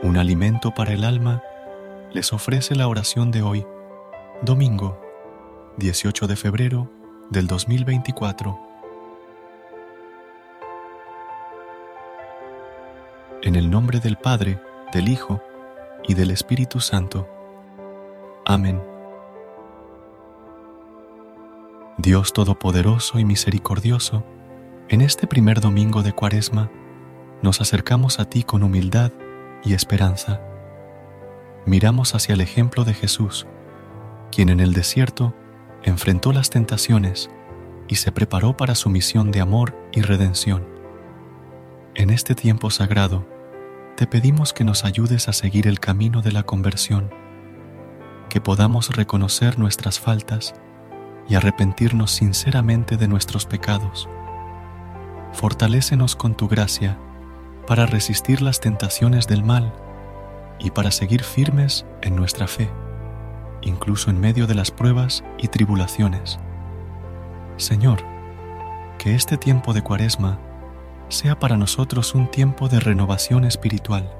Un alimento para el alma les ofrece la oración de hoy, domingo 18 de febrero del 2024. En el nombre del Padre, del Hijo y del Espíritu Santo. Amén. Dios Todopoderoso y Misericordioso, en este primer domingo de Cuaresma, nos acercamos a ti con humildad y esperanza. Miramos hacia el ejemplo de Jesús, quien en el desierto enfrentó las tentaciones y se preparó para su misión de amor y redención. En este tiempo sagrado, te pedimos que nos ayudes a seguir el camino de la conversión, que podamos reconocer nuestras faltas y arrepentirnos sinceramente de nuestros pecados. Fortalécenos con tu gracia para resistir las tentaciones del mal y para seguir firmes en nuestra fe, incluso en medio de las pruebas y tribulaciones. Señor, que este tiempo de cuaresma sea para nosotros un tiempo de renovación espiritual.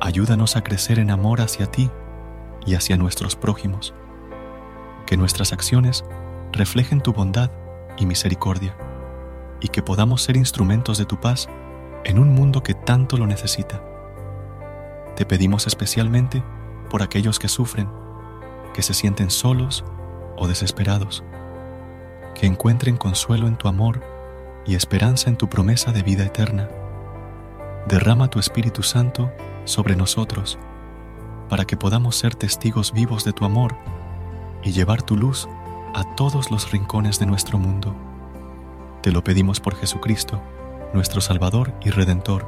Ayúdanos a crecer en amor hacia ti y hacia nuestros prójimos. Que nuestras acciones reflejen tu bondad y misericordia, y que podamos ser instrumentos de tu paz en un mundo que tanto lo necesita. Te pedimos especialmente por aquellos que sufren, que se sienten solos o desesperados, que encuentren consuelo en tu amor y esperanza en tu promesa de vida eterna. Derrama tu Espíritu Santo sobre nosotros para que podamos ser testigos vivos de tu amor y llevar tu luz a todos los rincones de nuestro mundo. Te lo pedimos por Jesucristo, nuestro Salvador y Redentor,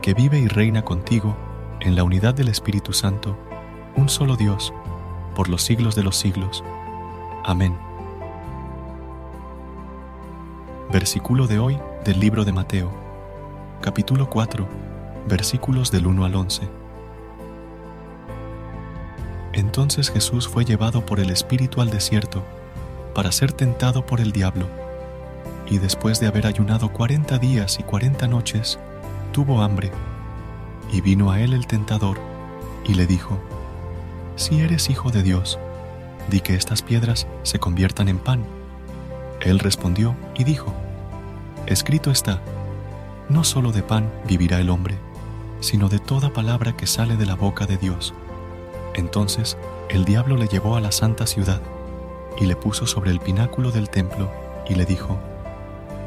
que vive y reina contigo en la unidad del Espíritu Santo, un solo Dios, por los siglos de los siglos. Amén. Versículo de hoy del libro de Mateo, capítulo 4, versículos del 1 al 11. Entonces Jesús fue llevado por el Espíritu al desierto para ser tentado por el diablo, y después de haber ayunado cuarenta días y cuarenta noches, tuvo hambre, y vino a él el tentador, y le dijo, Si eres hijo de Dios, di que estas piedras se conviertan en pan. Él respondió y dijo, Escrito está, no solo de pan vivirá el hombre, sino de toda palabra que sale de la boca de Dios. Entonces el diablo le llevó a la santa ciudad y le puso sobre el pináculo del templo y le dijo,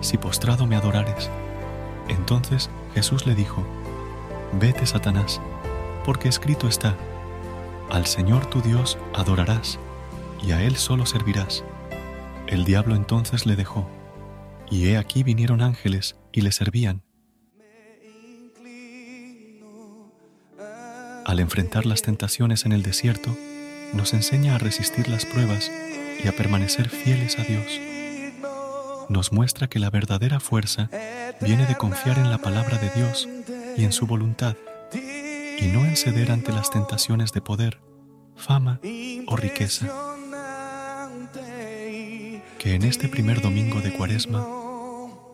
si postrado me adorares. Entonces Jesús le dijo, Vete, Satanás, porque escrito está, Al Señor tu Dios adorarás, y a Él solo servirás. El diablo entonces le dejó, y he aquí vinieron ángeles y le servían. Al enfrentar las tentaciones en el desierto, nos enseña a resistir las pruebas y a permanecer fieles a Dios. Nos muestra que la verdadera fuerza viene de confiar en la palabra de Dios y en su voluntad, y no en ceder ante las tentaciones de poder, fama o riqueza. Que en este primer domingo de Cuaresma,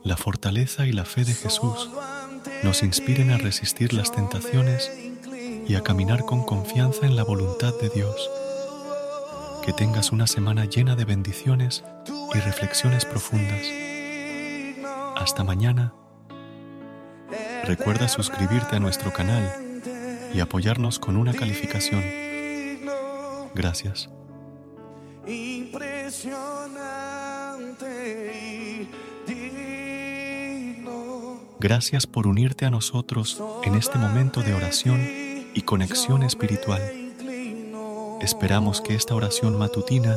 la fortaleza y la fe de Jesús nos inspiren a resistir las tentaciones y a caminar con confianza en la voluntad de Dios. Que tengas una semana llena de bendiciones y reflexiones profundas. Hasta mañana. Recuerda suscribirte a nuestro canal y apoyarnos con una calificación. Gracias. Gracias por unirte a nosotros en este momento de oración y conexión espiritual. Esperamos que esta oración matutina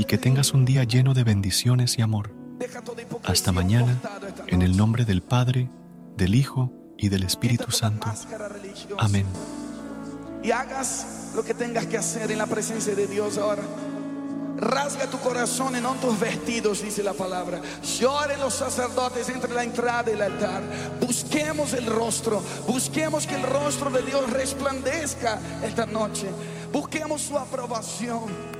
y que tengas un día lleno de bendiciones y amor. Hasta mañana, en el nombre del Padre, del Hijo y del Espíritu Santo. Amén. Y hagas lo que tengas que hacer en la presencia de Dios ahora. Rasga tu corazón y no tus vestidos, dice la palabra. Lloren los sacerdotes entre la entrada y el altar. Busquemos el rostro, busquemos que el rostro de Dios resplandezca esta noche. Busquemos su aprobación.